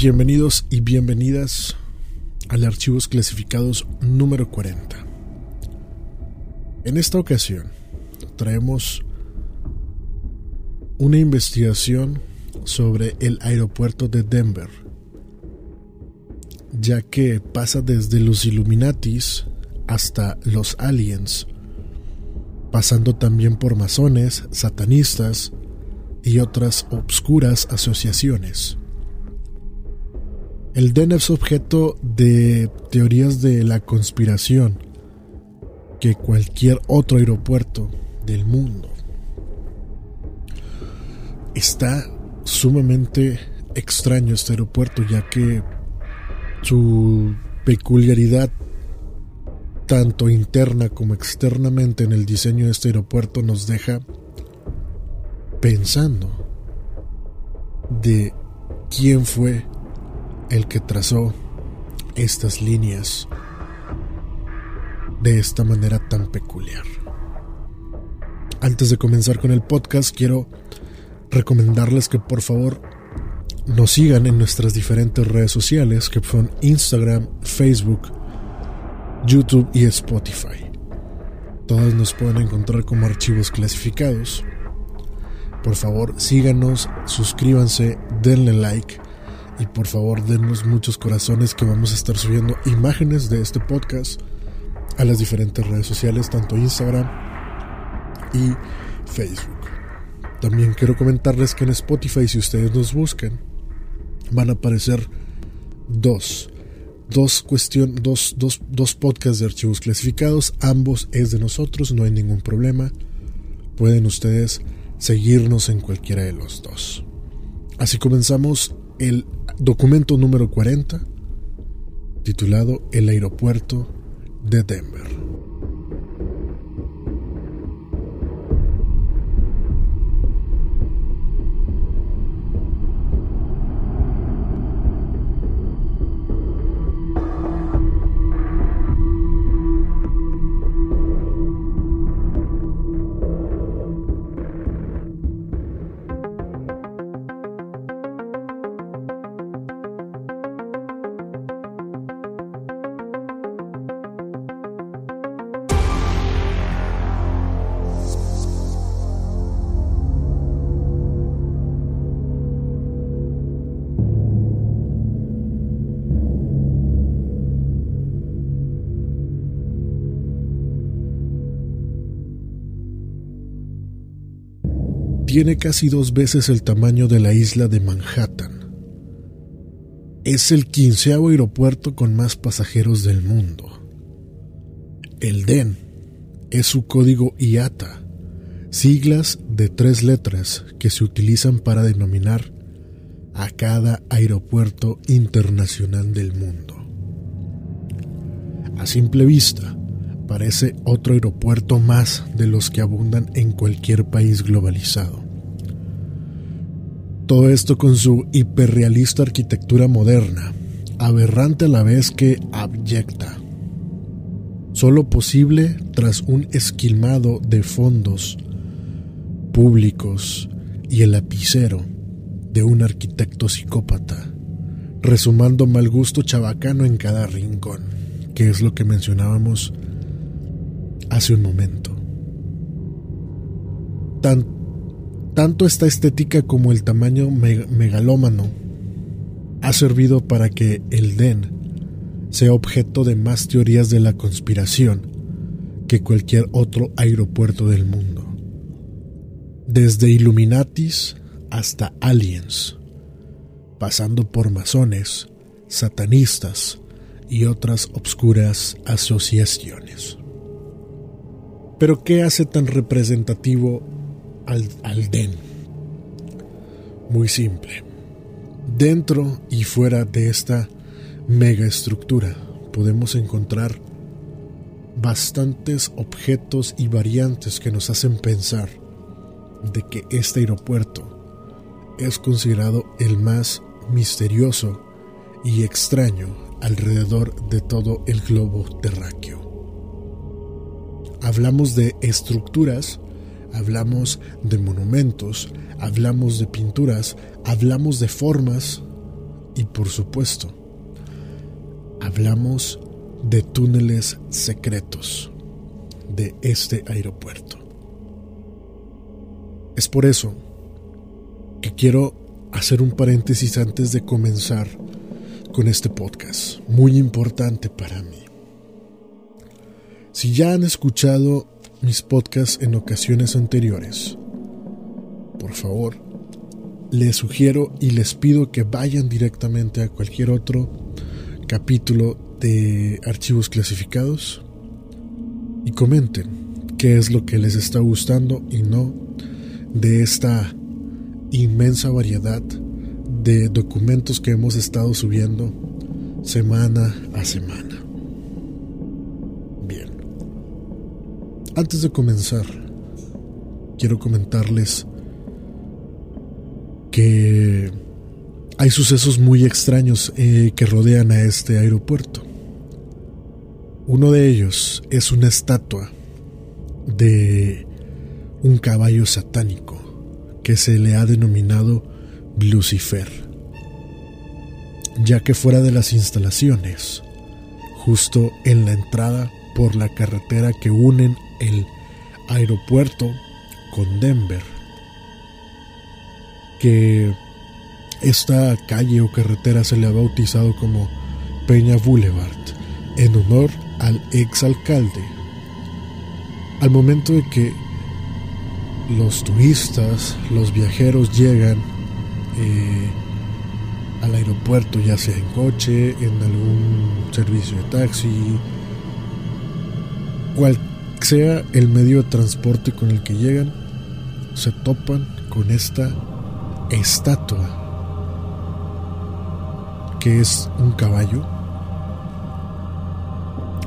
Bienvenidos y bienvenidas al Archivos Clasificados número 40. En esta ocasión traemos una investigación sobre el aeropuerto de Denver, ya que pasa desde los Illuminatis hasta los aliens, pasando también por masones, satanistas y otras obscuras asociaciones. El DEN es objeto de teorías de la conspiración que cualquier otro aeropuerto del mundo. Está sumamente extraño este aeropuerto ya que su peculiaridad tanto interna como externamente en el diseño de este aeropuerto nos deja pensando de quién fue el que trazó estas líneas de esta manera tan peculiar. Antes de comenzar con el podcast, quiero recomendarles que por favor nos sigan en nuestras diferentes redes sociales, que son Instagram, Facebook, YouTube y Spotify. Todas nos pueden encontrar como archivos clasificados. Por favor, síganos, suscríbanse, denle like y por favor denos muchos corazones que vamos a estar subiendo imágenes de este podcast a las diferentes redes sociales, tanto Instagram y Facebook. También quiero comentarles que en Spotify, si ustedes nos buscan, van a aparecer dos, dos, cuestión, dos, dos, dos podcasts de archivos clasificados. Ambos es de nosotros, no hay ningún problema. Pueden ustedes seguirnos en cualquiera de los dos. Así comenzamos el documento número 40, titulado El aeropuerto de Denver. Tiene casi dos veces el tamaño de la isla de Manhattan. Es el quinceavo aeropuerto con más pasajeros del mundo. El DEN es su código IATA, siglas de tres letras que se utilizan para denominar a cada aeropuerto internacional del mundo. A simple vista, parece otro aeropuerto más de los que abundan en cualquier país globalizado. Todo esto con su hiperrealista arquitectura moderna, aberrante a la vez que abyecta. Solo posible tras un esquilmado de fondos públicos y el lapicero de un arquitecto psicópata, resumando mal gusto chabacano en cada rincón, que es lo que mencionábamos hace un momento. tanto esta estética como el tamaño megalómano ha servido para que el DEN sea objeto de más teorías de la conspiración que cualquier otro aeropuerto del mundo. Desde Illuminatis hasta aliens, pasando por masones, satanistas y otras obscuras asociaciones. Pero ¿qué hace tan representativo al, al? Muy simple. Dentro y fuera de esta megaestructura podemos encontrar bastantes objetos y variantes que nos hacen pensar de que este aeropuerto es considerado el más misterioso y extraño alrededor de todo el globo terráqueo hablamos de estructuras, hablamos de monumentos, hablamos de pinturas, hablamos de formas y por supuesto, hablamos de túneles secretos de este aeropuerto. Es por eso que quiero hacer un paréntesis antes de comenzar con este podcast, muy importante para mí. Si ya han escuchado mis podcasts en ocasiones anteriores, por favor, les sugiero y les pido que vayan directamente a cualquier otro capítulo de archivos clasificados y comenten qué es lo que les está gustando y no de esta inmensa variedad de documentos que hemos estado subiendo semana a semana. Antes de comenzar, quiero comentarles que hay sucesos muy extraños eh, que rodean a este aeropuerto. Uno de ellos es una estatua de un caballo satánico que se le ha denominado Lucifer, ya que fuera de las instalaciones, justo en la entrada por la carretera que unen el aeropuerto con Denver, que esta calle o carretera se le ha bautizado como Peña Boulevard en honor al exalcalde. Al momento de que los turistas, los viajeros llegan eh, al aeropuerto, ya sea en coche, en algún servicio de taxi, cual sea el medio de transporte con el que llegan, se topan con esta estatua que es un caballo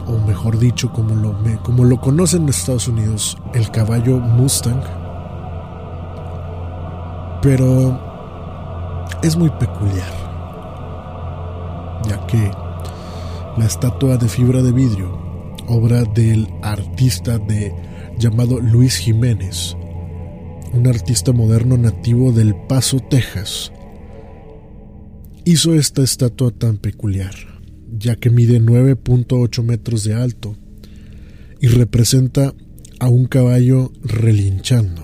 o mejor dicho como lo, como lo conocen en Estados Unidos el caballo Mustang. Pero es muy peculiar, ya que la estatua de fibra de vidrio, obra del artista de, llamado Luis Jiménez, un artista moderno nativo del Paso, Texas, hizo esta estatua tan peculiar, ya que mide 9.8 metros de alto y representa a un caballo relinchando.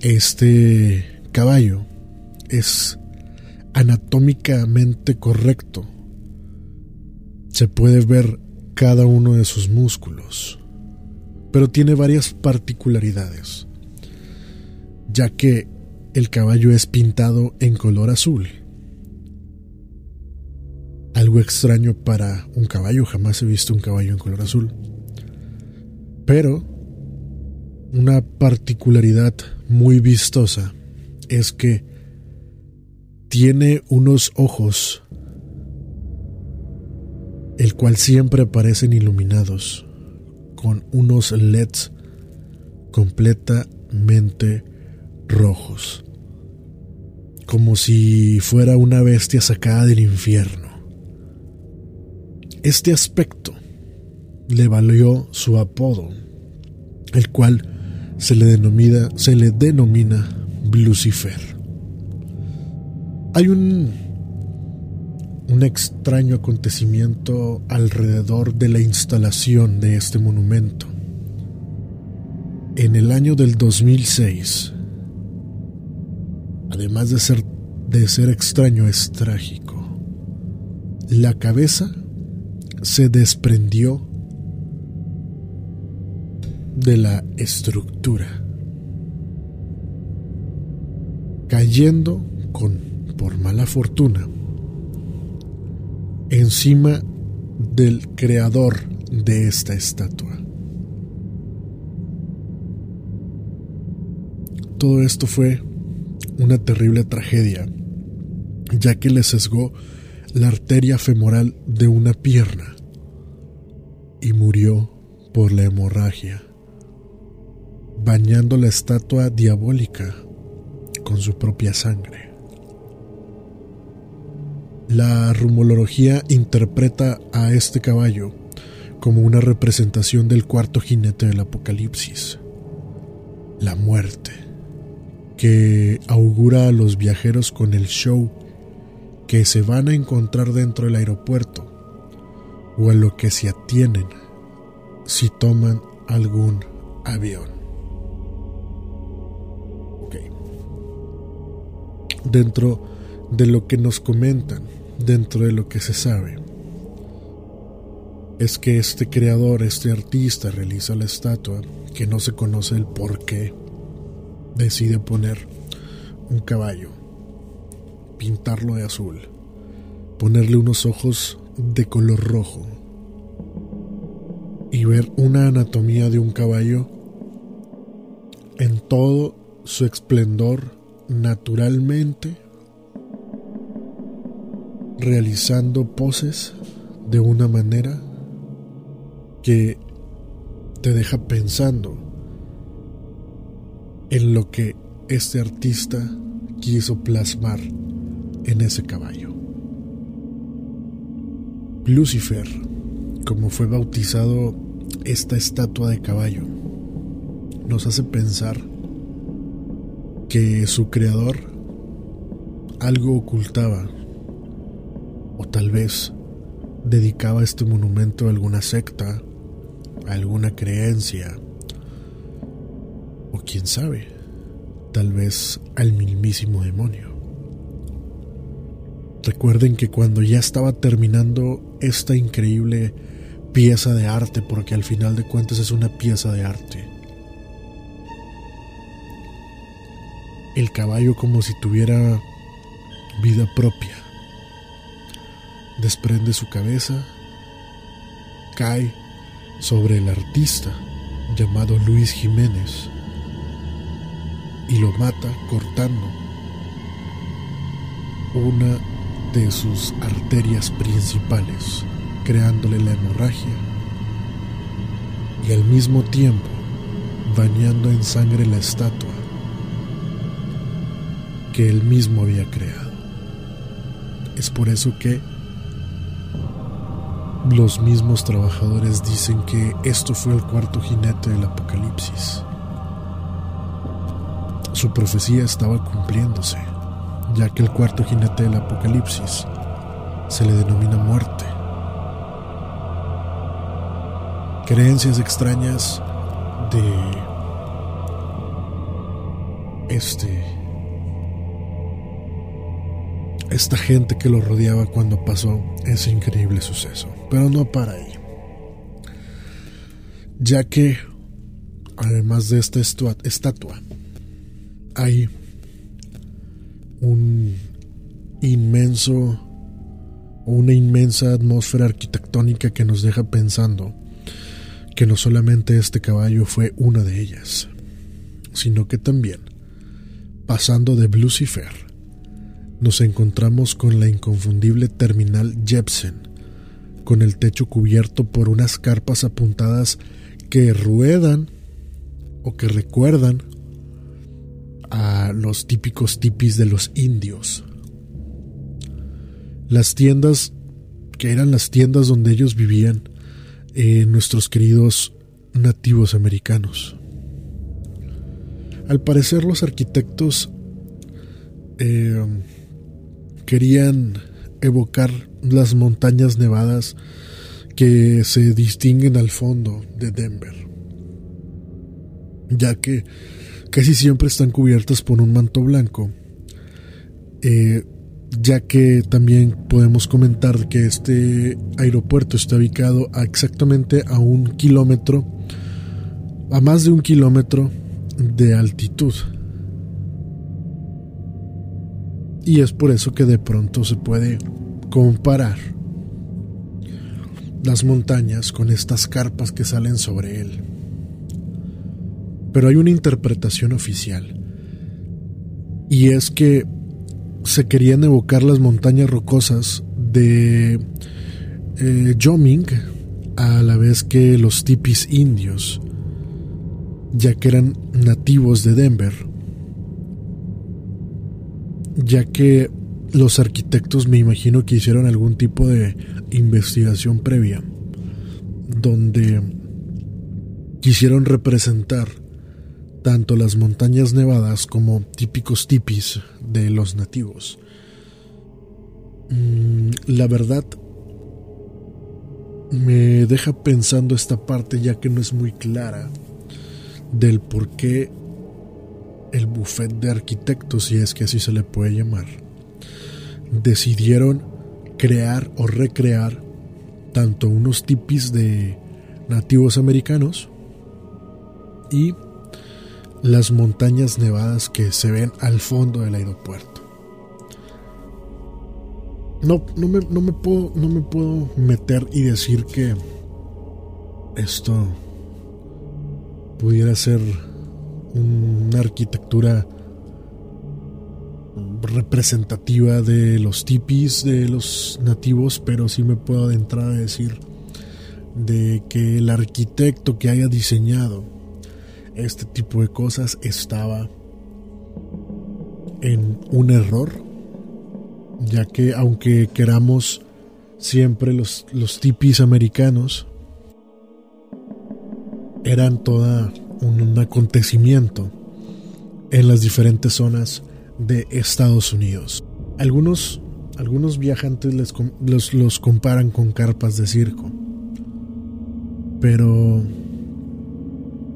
Este caballo es anatómicamente correcto. Se puede ver cada uno de sus músculos, pero tiene varias particularidades, ya que el caballo es pintado en color azul. Algo extraño para un caballo, jamás he visto un caballo en color azul. Pero una particularidad muy vistosa es que tiene unos ojos el cual siempre aparecen iluminados con unos LEDs completamente rojos, como si fuera una bestia sacada del infierno. Este aspecto le valió su apodo, el cual se le denomina, se le denomina Lucifer. Hay un, un extraño acontecimiento alrededor de la instalación de este monumento. En el año del 2006, además de ser, de ser extraño, es trágico. La cabeza se desprendió de la estructura, cayendo con, por mala fortuna, encima del creador de esta estatua. Todo esto fue una terrible tragedia, ya que le sesgó la arteria femoral de una pierna y murió por la hemorragia bañando la estatua diabólica con su propia sangre. La rumología interpreta a este caballo como una representación del cuarto jinete del Apocalipsis, la muerte, que augura a los viajeros con el show que se van a encontrar dentro del aeropuerto o a lo que se atienen si toman algún avión. Dentro de lo que nos comentan, dentro de lo que se sabe, es que este creador, este artista realiza la estatua que no se conoce el por qué. Decide poner un caballo, pintarlo de azul, ponerle unos ojos de color rojo y ver una anatomía de un caballo en todo su esplendor naturalmente realizando poses de una manera que te deja pensando en lo que este artista quiso plasmar en ese caballo. Lucifer, como fue bautizado esta estatua de caballo, nos hace pensar que su creador algo ocultaba tal vez dedicaba este monumento a alguna secta, a alguna creencia o quién sabe, tal vez al mismísimo demonio. Recuerden que cuando ya estaba terminando esta increíble pieza de arte, porque al final de cuentas es una pieza de arte, el caballo como si tuviera vida propia. Desprende su cabeza, cae sobre el artista llamado Luis Jiménez y lo mata cortando una de sus arterias principales, creándole la hemorragia y al mismo tiempo bañando en sangre la estatua que él mismo había creado. Es por eso que los mismos trabajadores dicen que esto fue el cuarto jinete del apocalipsis. Su profecía estaba cumpliéndose, ya que el cuarto jinete del apocalipsis se le denomina muerte. Creencias extrañas de este esta gente que lo rodeaba cuando pasó ese increíble suceso. Pero no para ahí. Ya que, además de esta estatua, hay un inmenso o una inmensa atmósfera arquitectónica que nos deja pensando que no solamente este caballo fue una de ellas, sino que también, pasando de Lucifer, nos encontramos con la inconfundible terminal Jepsen, con el techo cubierto por unas carpas apuntadas que ruedan o que recuerdan a los típicos tipis de los indios. Las tiendas, que eran las tiendas donde ellos vivían, eh, nuestros queridos nativos americanos. Al parecer los arquitectos eh, querían evocar las montañas nevadas que se distinguen al fondo de Denver, ya que casi siempre están cubiertas por un manto blanco, eh, ya que también podemos comentar que este aeropuerto está ubicado exactamente a un kilómetro, a más de un kilómetro de altitud. Y es por eso que de pronto se puede comparar las montañas con estas carpas que salen sobre él. Pero hay una interpretación oficial. Y es que se querían evocar las montañas rocosas de eh, Joming a la vez que los tipis indios, ya que eran nativos de Denver ya que los arquitectos me imagino que hicieron algún tipo de investigación previa, donde quisieron representar tanto las montañas nevadas como típicos tipis de los nativos. Mm, la verdad me deja pensando esta parte ya que no es muy clara del por qué el buffet de arquitectos, si es que así se le puede llamar, decidieron crear o recrear tanto unos tipis de nativos americanos y las montañas nevadas que se ven al fondo del aeropuerto. No, no, me, no, me puedo, no me puedo meter y decir que esto pudiera ser una arquitectura representativa de los tipis de los nativos, pero sí me puedo adentrar a decir de que el arquitecto que haya diseñado este tipo de cosas estaba en un error, ya que aunque queramos siempre los, los tipis americanos, eran toda un acontecimiento en las diferentes zonas de Estados Unidos. Algunos, algunos viajantes les, los, los comparan con carpas de circo, pero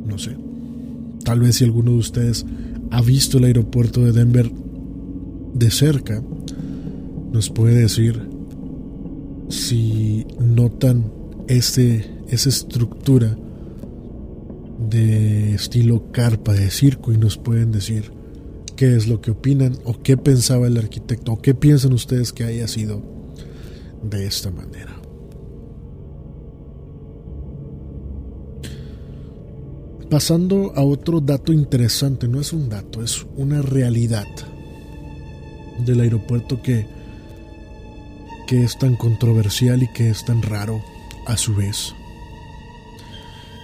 no sé. Tal vez si alguno de ustedes ha visto el aeropuerto de Denver de cerca, nos puede decir si notan ese, esa estructura de estilo carpa de circo y nos pueden decir qué es lo que opinan o qué pensaba el arquitecto o qué piensan ustedes que haya sido de esta manera. Pasando a otro dato interesante, no es un dato, es una realidad del aeropuerto que, que es tan controversial y que es tan raro a su vez.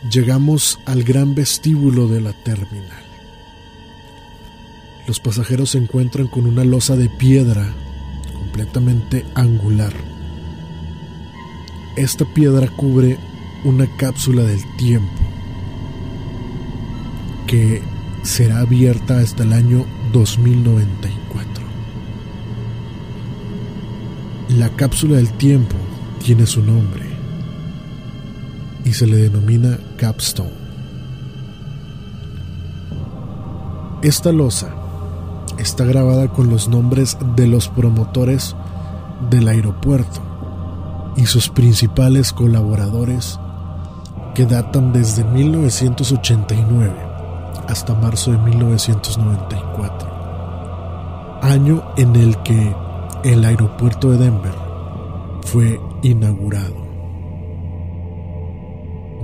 Llegamos al gran vestíbulo de la terminal. Los pasajeros se encuentran con una losa de piedra completamente angular. Esta piedra cubre una cápsula del tiempo que será abierta hasta el año 2094. La cápsula del tiempo tiene su nombre y se le denomina capstone. Esta losa está grabada con los nombres de los promotores del aeropuerto y sus principales colaboradores que datan desde 1989 hasta marzo de 1994, año en el que el aeropuerto de Denver fue inaugurado.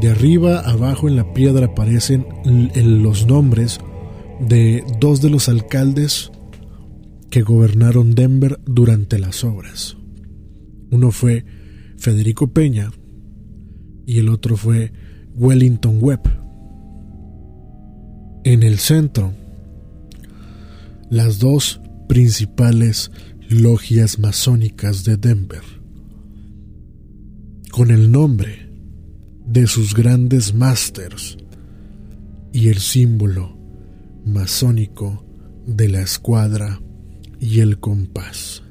De arriba abajo en la piedra aparecen los nombres de dos de los alcaldes que gobernaron Denver durante las obras. Uno fue Federico Peña y el otro fue Wellington Webb. En el centro, las dos principales logias masónicas de Denver, con el nombre de sus grandes másters y el símbolo masónico de la escuadra y el compás.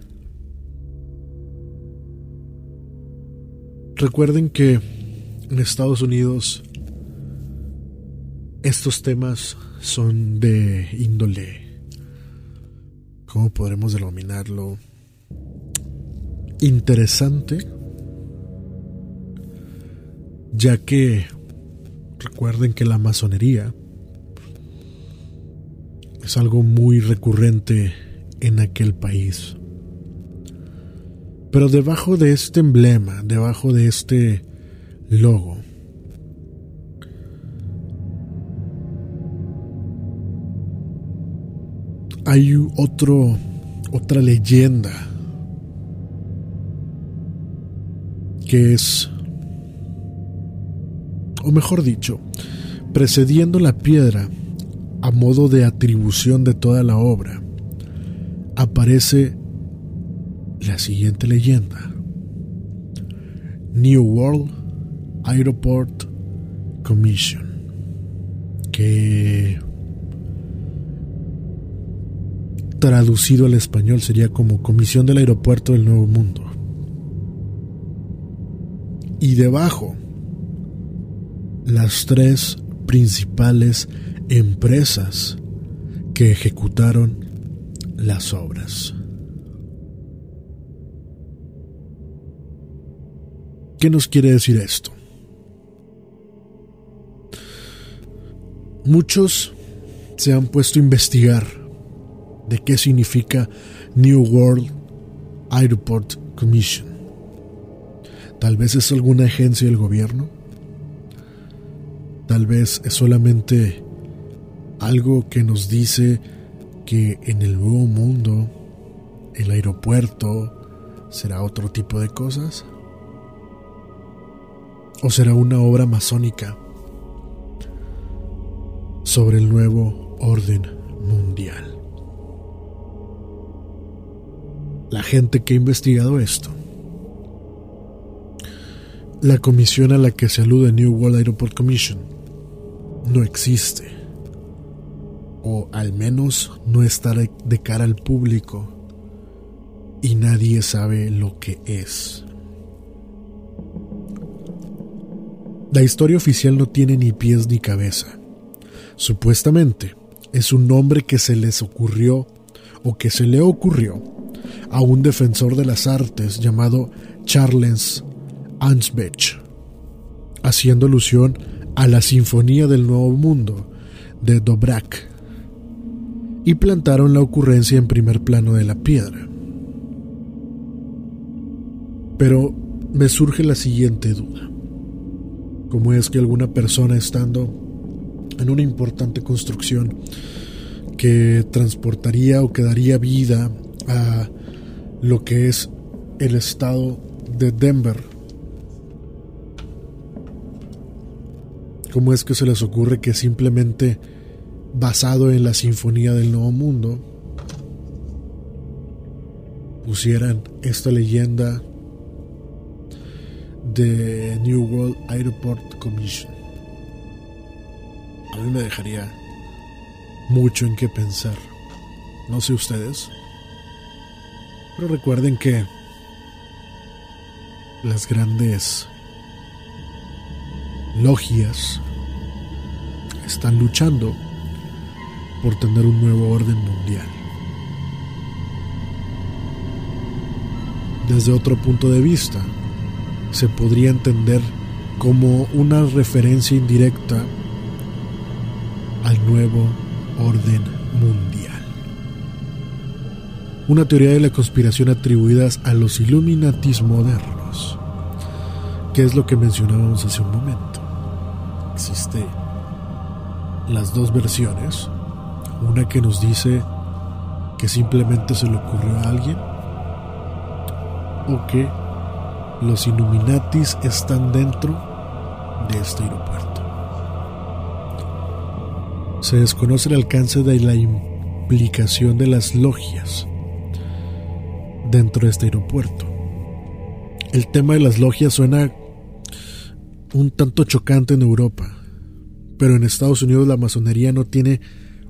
Recuerden que en Estados Unidos estos temas son de índole, ¿cómo podremos denominarlo? Interesante ya que recuerden que la masonería es algo muy recurrente en aquel país. Pero debajo de este emblema, debajo de este logo, hay otro, otra leyenda que es o mejor dicho, precediendo la piedra a modo de atribución de toda la obra, aparece la siguiente leyenda. New World Airport Commission, que traducido al español sería como Comisión del Aeropuerto del Nuevo Mundo. Y debajo, las tres principales empresas que ejecutaron las obras. ¿Qué nos quiere decir esto? Muchos se han puesto a investigar de qué significa New World Airport Commission. Tal vez es alguna agencia del gobierno. Tal vez es solamente algo que nos dice que en el nuevo mundo el aeropuerto será otro tipo de cosas. ¿O será una obra masónica sobre el nuevo orden mundial? La gente que ha investigado esto, la comisión a la que se alude New World Airport Commission, no existe. O al menos no está de cara al público y nadie sabe lo que es. La historia oficial no tiene ni pies ni cabeza. Supuestamente es un nombre que se les ocurrió o que se le ocurrió a un defensor de las artes llamado Charles Ansbach, haciendo alusión a la Sinfonía del Nuevo Mundo de Dobrak, y plantaron la ocurrencia en primer plano de la piedra. Pero me surge la siguiente duda como es que alguna persona estando en una importante construcción que transportaría o que daría vida a lo que es el estado de Denver. ¿Cómo es que se les ocurre que simplemente basado en la Sinfonía del Nuevo Mundo pusieran esta leyenda de New World Airport Commission. A mí me dejaría mucho en qué pensar. No sé ustedes. Pero recuerden que las grandes logias están luchando por tener un nuevo orden mundial. Desde otro punto de vista, se podría entender como una referencia indirecta al nuevo orden mundial. Una teoría de la conspiración atribuidas a los Illuminatis modernos, que es lo que mencionábamos hace un momento. Existe las dos versiones, una que nos dice que simplemente se le ocurrió a alguien o que los Illuminatis están dentro de este aeropuerto. Se desconoce el alcance de la implicación de las logias dentro de este aeropuerto. El tema de las logias suena un tanto chocante en Europa, pero en Estados Unidos la masonería no tiene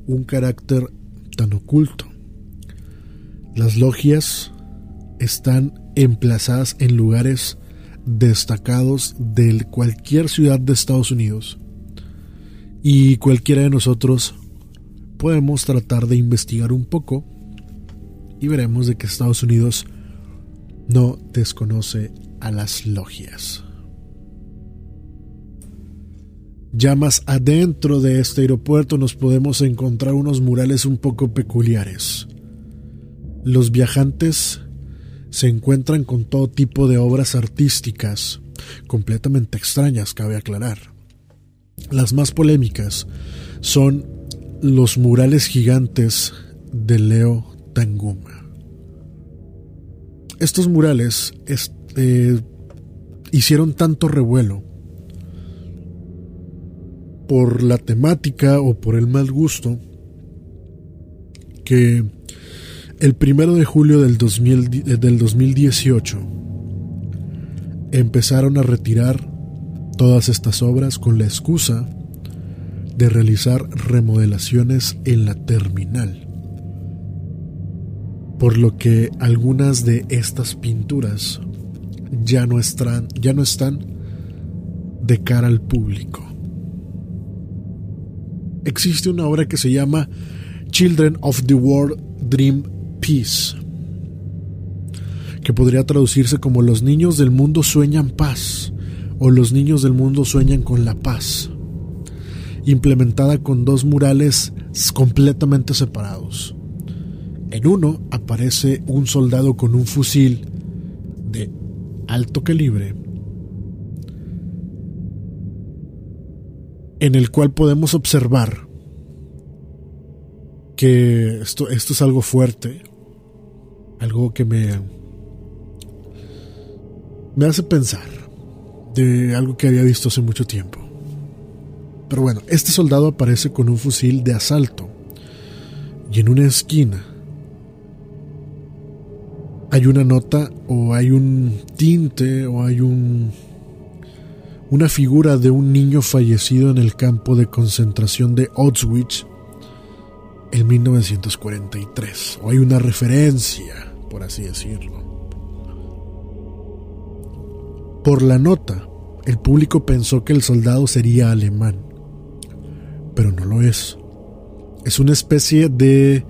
un carácter tan oculto. Las logias están emplazadas en lugares destacados de cualquier ciudad de Estados Unidos. Y cualquiera de nosotros podemos tratar de investigar un poco y veremos de que Estados Unidos no desconoce a las logias. Ya más adentro de este aeropuerto nos podemos encontrar unos murales un poco peculiares. Los viajantes se encuentran con todo tipo de obras artísticas, completamente extrañas, cabe aclarar. Las más polémicas son los murales gigantes de Leo Tanguma. Estos murales eh, hicieron tanto revuelo por la temática o por el mal gusto que el primero de julio del, 2018 empezaron a retirar todas estas obras con la excusa de realizar remodelaciones en la terminal. por lo que algunas de estas pinturas ya no están, ya no están de cara al público. Existe una obra que se llama Children of the World Dream Peace, que podría traducirse como Los niños del mundo sueñan paz o Los niños del mundo sueñan con la paz, implementada con dos murales completamente separados. En uno aparece un soldado con un fusil de alto calibre, en el cual podemos observar que esto, esto es algo fuerte, algo que me, me hace pensar de algo que había visto hace mucho tiempo. Pero bueno, este soldado aparece con un fusil de asalto y en una esquina hay una nota o hay un tinte o hay un una figura de un niño fallecido en el campo de concentración de Auschwitz en 1943 o hay una referencia por así decirlo. Por la nota el público pensó que el soldado sería alemán pero no lo es. Es una especie de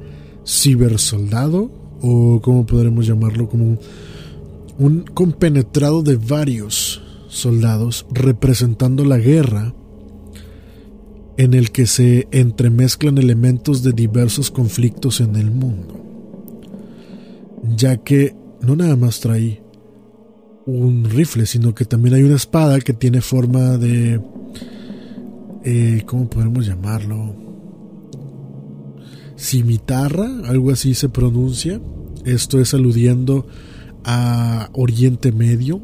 cibersoldado o como podremos llamarlo, como un, compenetrado de varios soldados representando la guerra en el que se entremezclan elementos de diversos conflictos en el mundo, ya que no nada más trae un rifle, sino que también hay una espada que tiene forma de... Eh, ¿Cómo podemos llamarlo? cimitarra, algo así se pronuncia. Esto es aludiendo a Oriente Medio,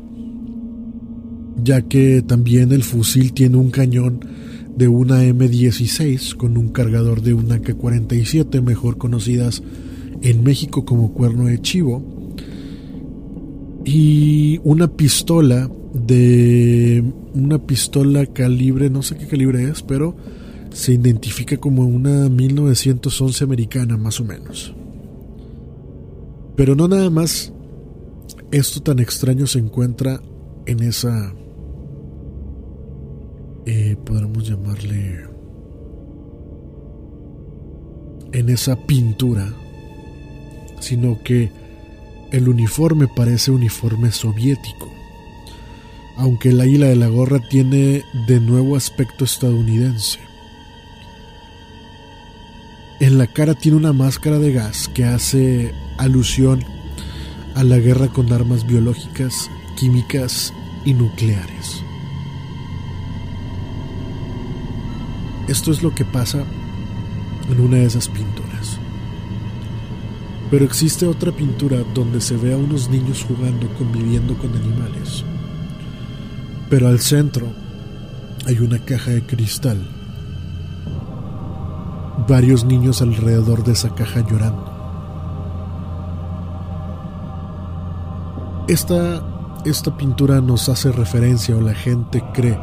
ya que también el fusil tiene un cañón de una M16 con un cargador de una K-47, mejor conocidas en México como cuerno de chivo, y una pistola de una pistola calibre, no sé qué calibre es, pero se identifica como una 1911 americana más o menos. Pero no nada más esto tan extraño se encuentra en esa, eh, podríamos llamarle, en esa pintura, sino que el uniforme parece uniforme soviético, aunque el águila de la gorra tiene de nuevo aspecto estadounidense. En la cara tiene una máscara de gas que hace alusión a la guerra con armas biológicas, químicas y nucleares. Esto es lo que pasa en una de esas pinturas. Pero existe otra pintura donde se ve a unos niños jugando, conviviendo con animales. Pero al centro hay una caja de cristal varios niños alrededor de esa caja llorando. Esta, esta pintura nos hace referencia o la gente cree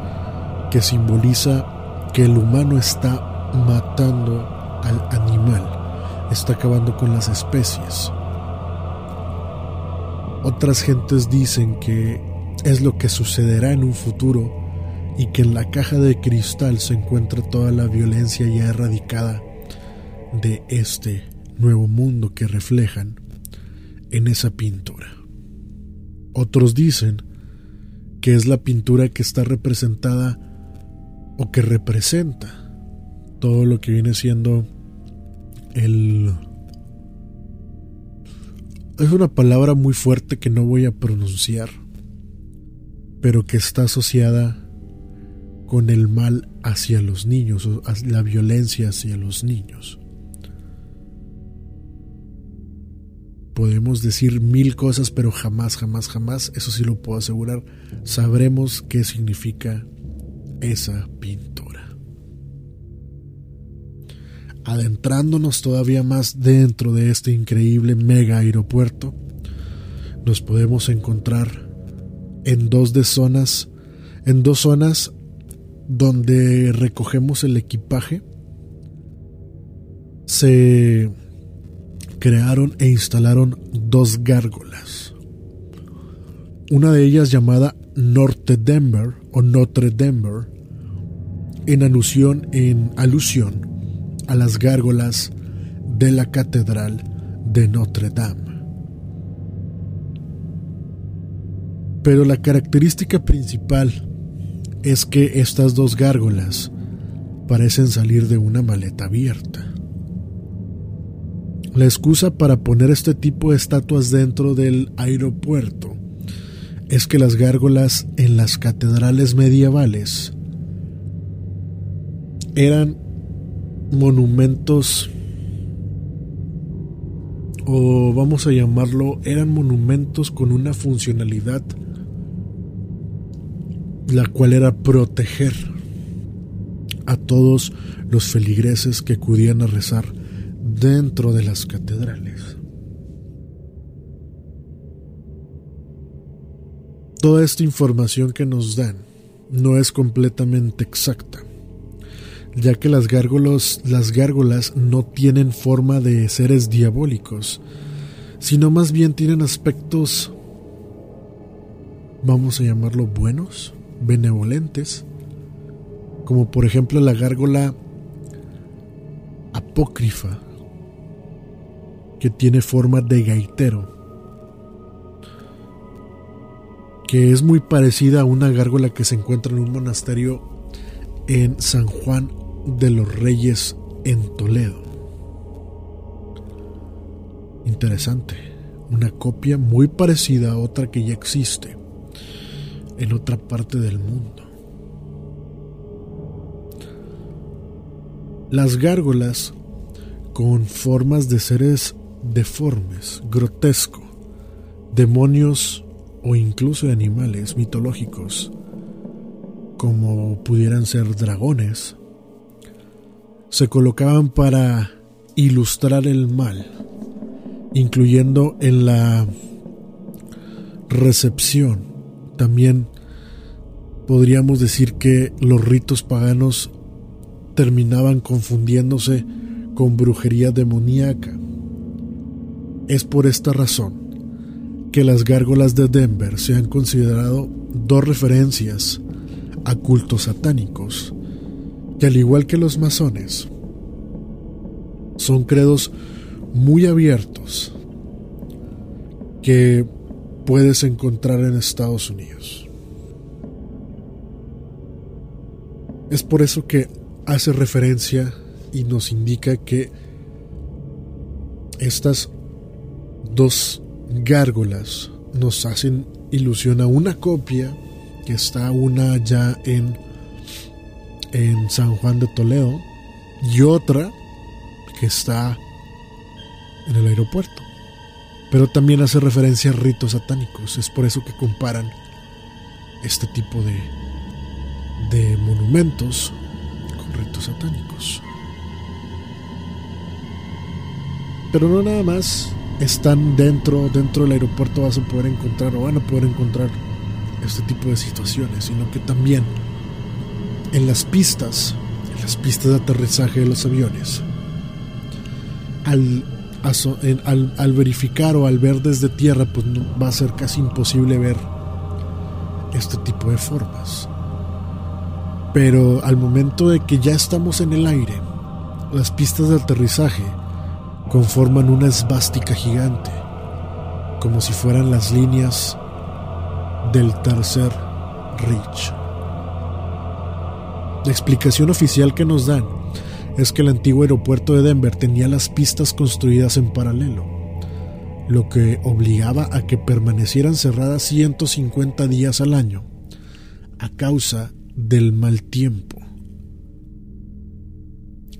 que simboliza que el humano está matando al animal, está acabando con las especies. Otras gentes dicen que es lo que sucederá en un futuro y que en la caja de cristal se encuentra toda la violencia ya erradicada de este nuevo mundo que reflejan en esa pintura. Otros dicen que es la pintura que está representada o que representa todo lo que viene siendo el... Es una palabra muy fuerte que no voy a pronunciar, pero que está asociada con el mal hacia los niños, la violencia hacia los niños. Podemos decir mil cosas, pero jamás, jamás, jamás, eso sí lo puedo asegurar, sabremos qué significa esa pintura. Adentrándonos todavía más dentro de este increíble mega aeropuerto, nos podemos encontrar en dos de zonas, en dos zonas donde recogemos el equipaje. Se crearon e instalaron dos gárgolas. Una de ellas llamada Norte Denver Notre Denver, en alusión, en alusión a las gárgolas de la Catedral de Notre Dame. Pero la característica principal es que estas dos gárgolas parecen salir de una maleta abierta. La excusa para poner este tipo de estatuas dentro del aeropuerto es que las gárgolas en las catedrales medievales eran monumentos o vamos a llamarlo, eran monumentos con una funcionalidad la cual era proteger a todos los feligreses que acudían a rezar dentro de las catedrales. Toda esta información que nos dan no es completamente exacta, ya que las gárgolas, las gárgolas no tienen forma de seres diabólicos, sino más bien tienen aspectos, vamos a llamarlo buenos, benevolentes, como por ejemplo la gárgola apócrifa, que tiene forma de gaitero, que es muy parecida a una gárgola que se encuentra en un monasterio en San Juan de los Reyes en Toledo. Interesante, una copia muy parecida a otra que ya existe en otra parte del mundo. Las gárgolas, con formas de seres deformes, grotesco, demonios o incluso animales mitológicos, como pudieran ser dragones, se colocaban para ilustrar el mal, incluyendo en la recepción también podríamos decir que los ritos paganos terminaban confundiéndose con brujería demoníaca. Es por esta razón que las gárgolas de Denver se han considerado dos referencias a cultos satánicos, que al igual que los masones, son credos muy abiertos que puedes encontrar en Estados Unidos. Es por eso que hace referencia y nos indica que estas dos gárgolas nos hacen ilusión a una copia que está una ya en en San Juan de Toledo y otra que está en el aeropuerto pero también hace referencia a ritos satánicos. Es por eso que comparan este tipo de, de monumentos con ritos satánicos. Pero no nada más están dentro, dentro del aeropuerto vas a poder encontrar o van a poder encontrar este tipo de situaciones, sino que también en las pistas, en las pistas de aterrizaje de los aviones, al al, verificar o al ver desde tierra, pues va a ser casi imposible ver este tipo de formas. Pero al momento de que ya estamos en el aire, las pistas de aterrizaje conforman una esvástica gigante, como si fueran las líneas del tercer Reich. La explicación oficial que nos dan es que el antiguo aeropuerto de Denver tenía las pistas construidas en paralelo, lo que obligaba a que permanecieran cerradas 150 días al año a causa del mal tiempo.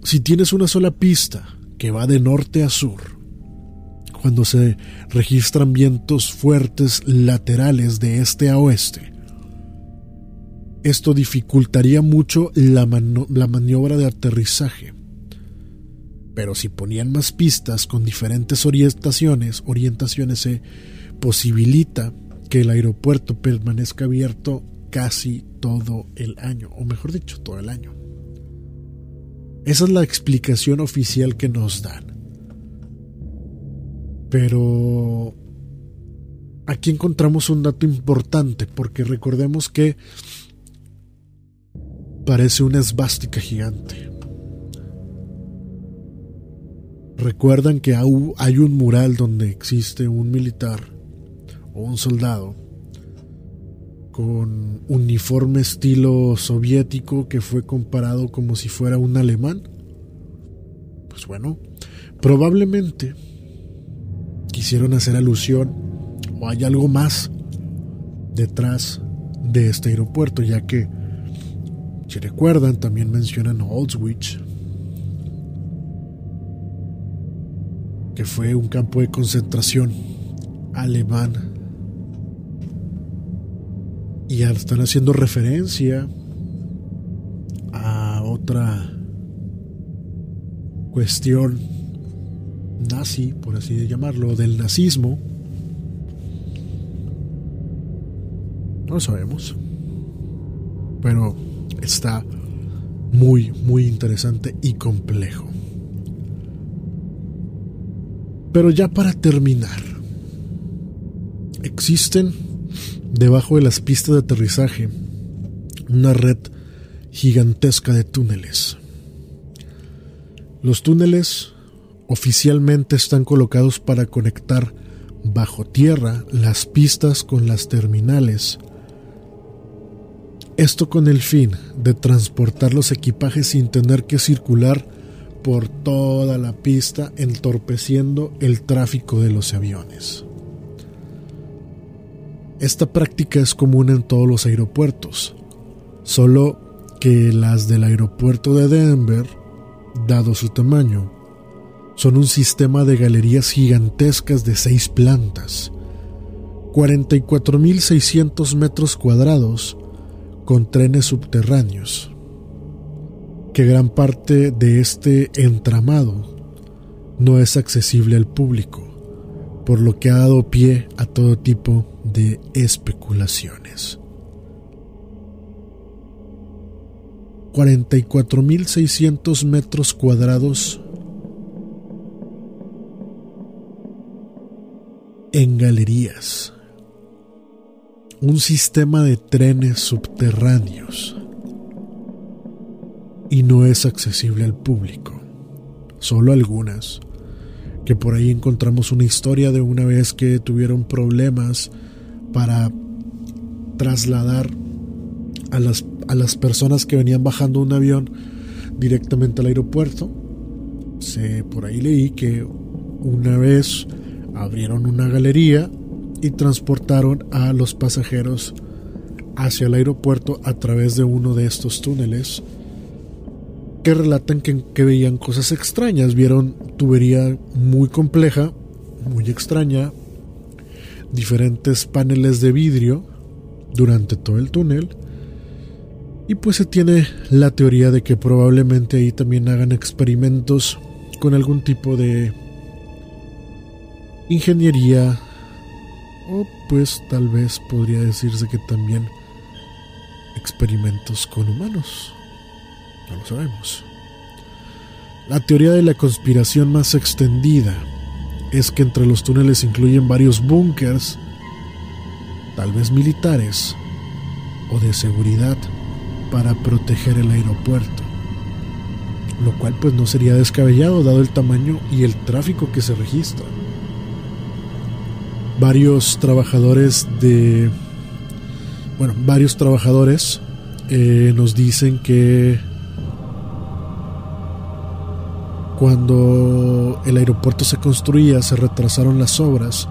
Si tienes una sola pista que va de norte a sur, cuando se registran vientos fuertes laterales de este a oeste, esto dificultaría mucho la, maniobra de aterrizaje. Pero si ponían más pistas con diferentes orientaciones, orientaciones se posibilita que el aeropuerto permanezca abierto casi todo el año, o mejor dicho, todo el año. Esa es la explicación oficial que nos dan. Pero aquí encontramos un dato importante porque recordemos que parece una esvástica gigante. Recuerdan que hay un mural donde existe un militar o un soldado con uniforme estilo soviético que fue comparado como si fuera un alemán. Pues bueno, probablemente quisieron hacer alusión o hay algo más detrás de este aeropuerto, ya que, si recuerdan, también mencionan Auschwitz, que fue un campo de concentración alemán. Y están haciendo referencia a otra cuestión nazi, por así llamarlo, del nazismo. No lo sabemos. Pero está muy, muy interesante y complejo. Pero ya para terminar, existen debajo de las pistas de aterrizaje una red gigantesca de túneles. Los túneles oficialmente están colocados para conectar bajo tierra las pistas con las terminales. Esto con el fin de transportar los equipajes sin tener que circular por toda la pista entorpeciendo el tráfico de los aviones. Esta práctica es común en todos los aeropuertos, solo que las del aeropuerto de Denver, dado su tamaño, son un sistema de galerías gigantescas de seis plantas, 44.600 metros cuadrados, con trenes subterráneos que gran parte de este entramado no es accesible al público, por lo que ha dado pie a todo tipo de especulaciones. 44.600 metros cuadrados en galerías. Un sistema de trenes subterráneos y no es accesible al público. Solo algunas. Que por ahí encontramos una historia de una vez que tuvieron problemas para trasladar a las, a las personas que venían bajando un avión directamente al aeropuerto. Se, por ahí leí que una vez abrieron una galería y transportaron a los pasajeros hacia el aeropuerto a través de uno de estos túneles que relatan que, veían cosas extrañas. Vieron tubería muy compleja, muy extraña, diferentes paneles de vidrio durante todo el túnel. Y pues se tiene la teoría de que probablemente ahí también hagan experimentos con algún tipo de ingeniería o pues tal vez podría decirse que también experimentos con humanos. No lo sabemos. La teoría de la conspiración más extendida es que entre los túneles incluyen varios búnkers, tal vez militares o de seguridad para proteger el aeropuerto, lo cual pues no sería descabellado dado el tamaño y el tráfico que se registra. Varios trabajadores de... Bueno, varios trabajadores eh, nos dicen que Cuando el aeropuerto se construía se retrasaron las obras,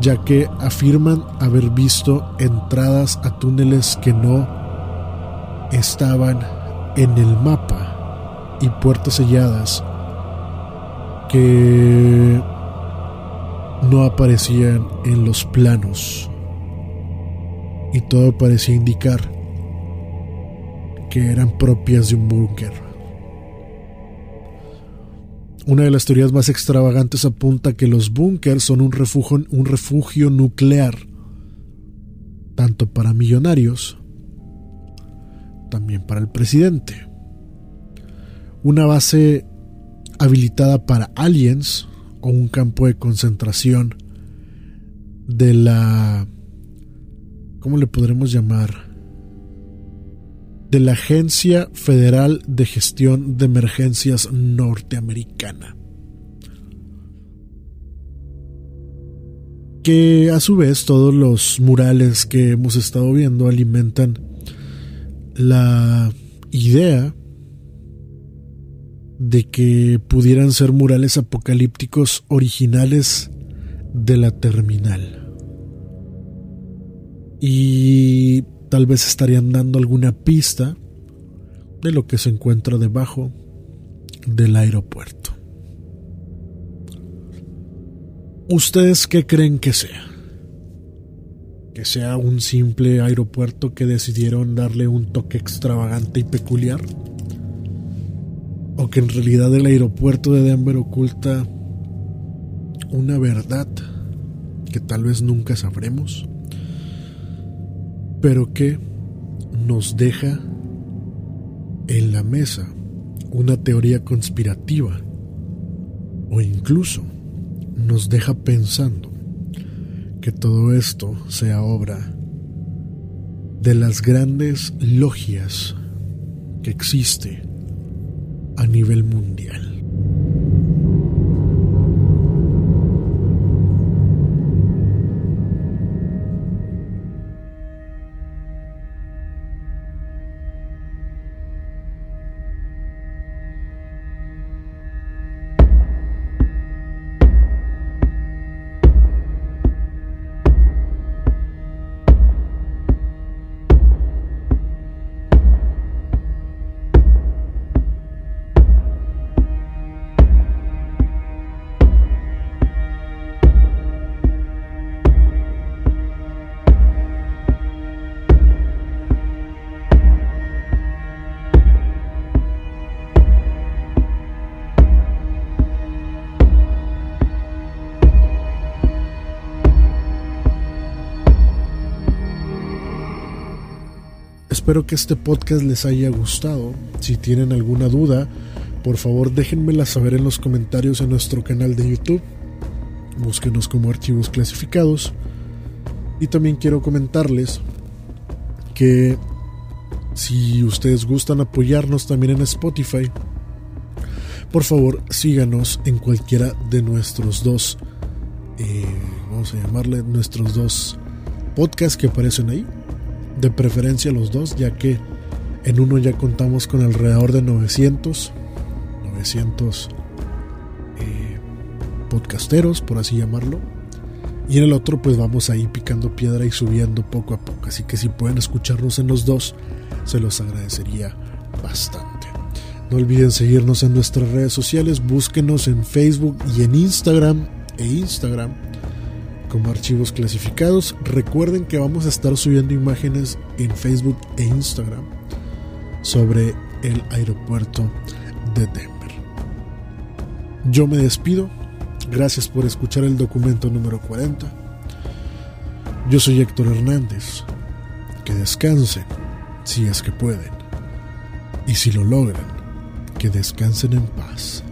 ya que afirman haber visto entradas a túneles que no estaban en el mapa y puertas selladas que no aparecían en los planos y todo parecía indicar que eran propias de un búnker. Una de las teorías más extravagantes apunta que los búnkers son un refugio, un refugio nuclear, tanto para millonarios, también para el presidente. Una base habilitada para aliens o un campo de concentración de la... ¿Cómo le podremos llamar? De la Agencia Federal de Gestión de Emergencias Norteamericana. Que a su vez todos los murales que hemos estado viendo alimentan la idea de que pudieran ser murales apocalípticos originales de la terminal. Y tal vez estarían dando alguna pista de lo que se encuentra debajo del aeropuerto. ¿Ustedes qué creen que sea? ¿Que sea un simple aeropuerto que decidieron darle un toque extravagante y peculiar? ¿O que en realidad el aeropuerto de Denver oculta una verdad que tal vez nunca sabremos, pero que nos deja en la mesa una teoría conspirativa o incluso nos deja pensando que todo esto sea obra de las grandes logias que existe a nivel mundial. Espero que este podcast les haya gustado. Si tienen alguna duda, por favor déjenmela saber en los comentarios en nuestro canal de YouTube. Búsquenos como archivos clasificados. Y también quiero comentarles que si ustedes gustan apoyarnos también en Spotify, por favor síganos en cualquiera de nuestros dos, eh, vamos a llamarle nuestros dos podcasts que aparecen ahí de preferencia los dos, ya que en uno ya contamos con alrededor de 900, 900 eh, podcasteros, por así llamarlo. Y en el otro pues vamos ahí picando piedra y subiendo poco a poco. Así que si pueden escucharnos en los dos, se los agradecería bastante. No olviden seguirnos en nuestras redes sociales, búsquenos en Facebook y en Instagram e Instagram como archivos clasificados. Recuerden que vamos a estar subiendo imágenes en Facebook e Instagram sobre el aeropuerto de Denver. Yo me despido. Gracias por escuchar el documento número 40. Yo soy Héctor Hernández. Que descansen, si es que pueden. Y si lo logran, que descansen en paz.